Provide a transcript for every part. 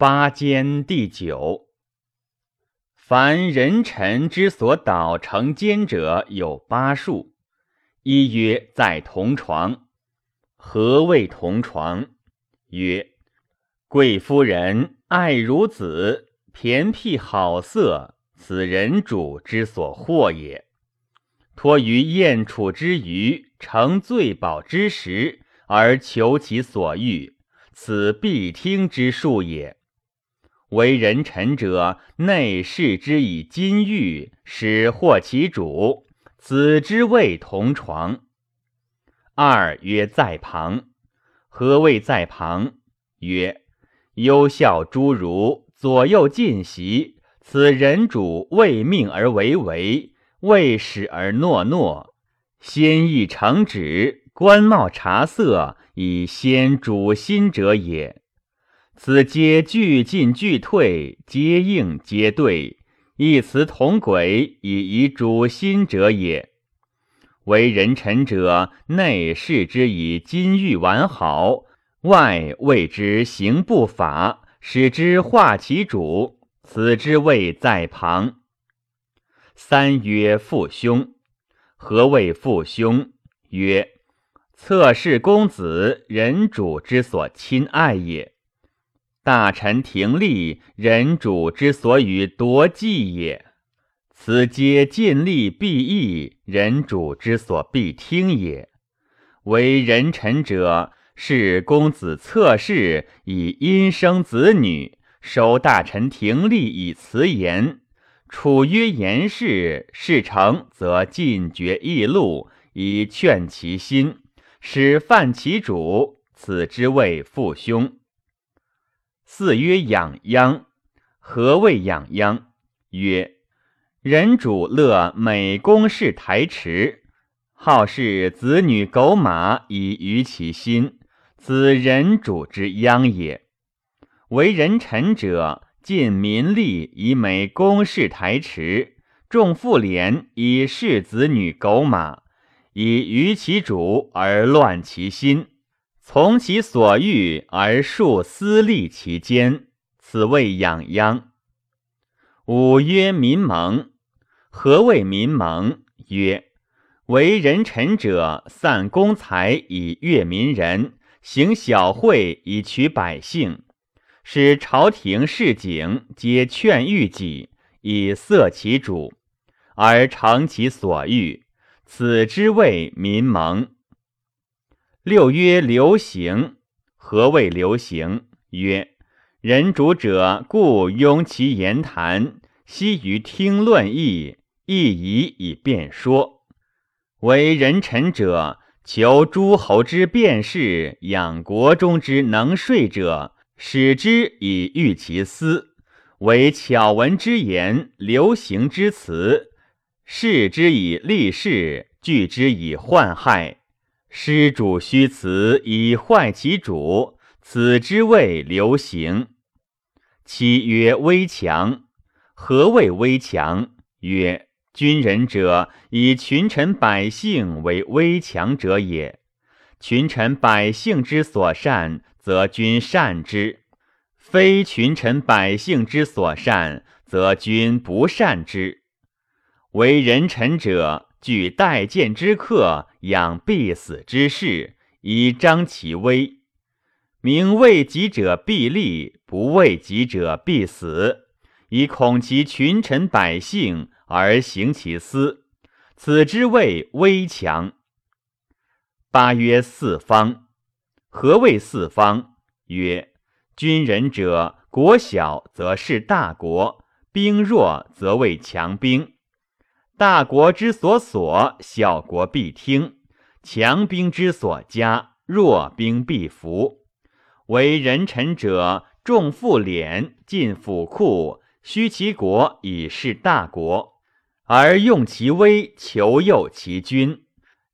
八间第九。凡人臣之所导成奸者有八数。一曰在同床。何谓同床？曰：贵夫人爱如子，偏僻好色，此人主之所惑也。托于燕楚之余，成醉饱之时，而求其所欲，此必听之术也。为人臣者，内视之以金玉，使获其主，此之谓同床。二曰在旁。何谓在旁？曰：优孝诸儒，左右进席。此人主为命而为为，为使而诺诺，先意成旨，官帽察色，以先主心者也。此皆俱进俱退，皆应皆对，一词同轨，以以主心者也。为人臣者，内视之以金玉完好，外谓之行不法，使之化其主。此之谓在旁。三曰父兄。何谓父兄？曰：侧室公子，人主之所亲爱也；大臣廷立，人主之所与夺计也。此皆尽力必义，人主之所必听也。为人臣者，是公子侧室以因生子女。收大臣廷立以辞言，处曰言事，事成则进爵议禄，以劝其心，使犯其主。此之谓父兄。四曰养殃。何谓养殃？曰：人主乐美公事台池，好事子女狗马以娱其心，此人主之殃也。为人臣者，尽民力以美公事台池，重妇廉以事子女狗马，以娱其主而乱其心，从其所欲而数私利其间，此谓养殃。五曰民盟。何谓民盟？曰：为人臣者，散公财以悦民人，行小惠以取百姓。使朝廷市井皆劝谕己，以色其主，而成其所欲，此之谓民盟。六曰流行。何谓流行？曰：人主者，故拥其言谈，悉于听论议，亦宜以辩说。为人臣者，求诸侯之辩士，养国中之能说者。使之以御其私，为巧闻之言，流行之词，示之以立事，拒之以患害，施主虚辞以坏其主，此之谓流行。七曰危强。何谓危强？曰：君人者，以群臣百姓为危强者也。群臣百姓之所善。则君善之，非群臣百姓之所善，则君不善之。为人臣者，举待见之客，养必死之事，以彰其威。名为己者必立，不为己者必死，以恐其群臣百姓而行其私，此之谓威强。八曰四方。何谓四方？曰：君人者，国小则是大国，兵弱则为强兵。大国之所所，小国必听；强兵之所加，弱兵必服。为人臣者，重富敛，尽府库，虚其国以示大国，而用其威求诱其君。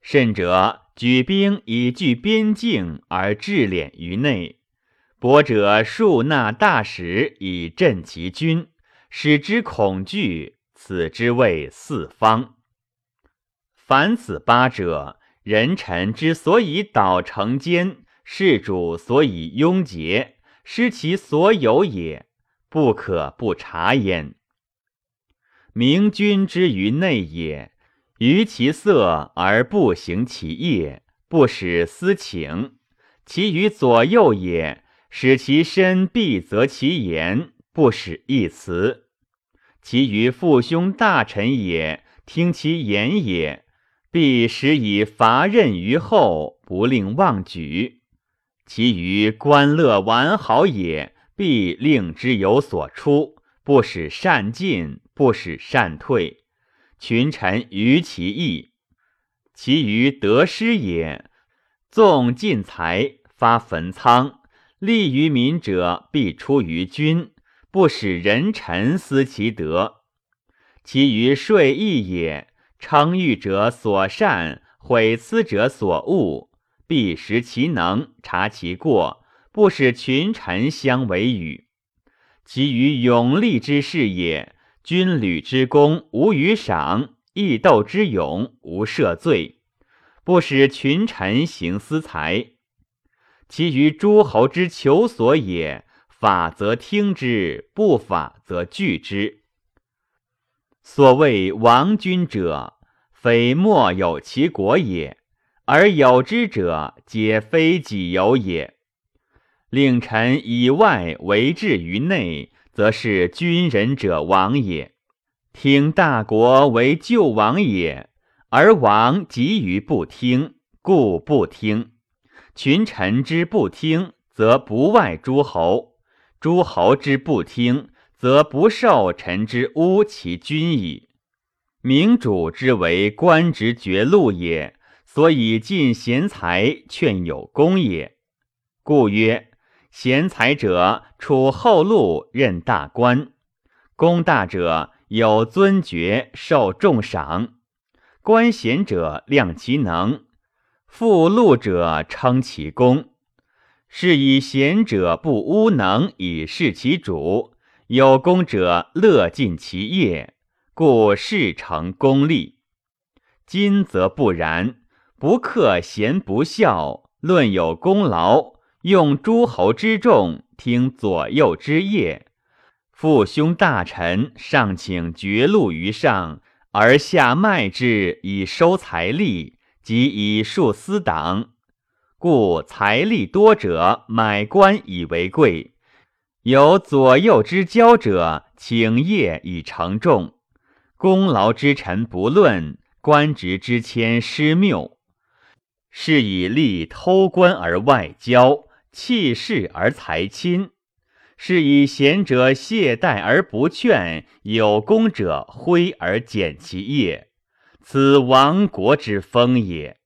甚者。举兵以据边境而致敛于内，博者数纳大使以镇其军，使之恐惧，此之谓四方。凡此八者，人臣之所以导成奸，事主所以拥结，失其所有也，不可不察焉。明君之于内也，于其色而不行其业，不使私情；其于左右也，使其身必择其言，不使一辞；其余父兄大臣也，听其言也，必使以伐任于后，不令妄举。其余官乐完好也，必令之有所出，不使善进，不使善退。群臣于其意。其余得失也，纵尽财，发坟仓，利于民者，必出于君，不使人臣思其德。其余税役也，称誉者所善，毁思者所恶。必识其能，察其过，不使群臣相为语。其余勇力之事也，军旅之功无与赏，义斗之勇无赦罪，不使群臣行私财。其余诸侯之求所也，法则听之，不法则拒之。所谓亡君者，非莫有其国也。而有之者，皆非己有也。令臣以外为治于内，则是君人者亡也。听大国为救亡也，而王急于不听，故不听。群臣之不听，则不外诸侯；诸侯之不听，则不受臣之污其君矣。明主之为官职绝禄也。所以尽贤才，劝有功也。故曰：贤才者处后路，任大官；功大者有尊爵，受重赏。官贤者量其能，富禄者称其功。是以贤者不污能以事其主，有功者乐尽其业，故事成功利。今则不然。不克贤不孝，论有功劳，用诸侯之众，听左右之业。父兄大臣尚请绝禄于上，而下卖之以收财力，及以树私党。故财力多者买官以为贵，有左右之交者，请业以承重。功劳之臣不论，官职之谦失谬。是以立偷官而外交，弃势而财亲；是以贤者懈怠而不劝，有功者挥而减其业。此亡国之风也。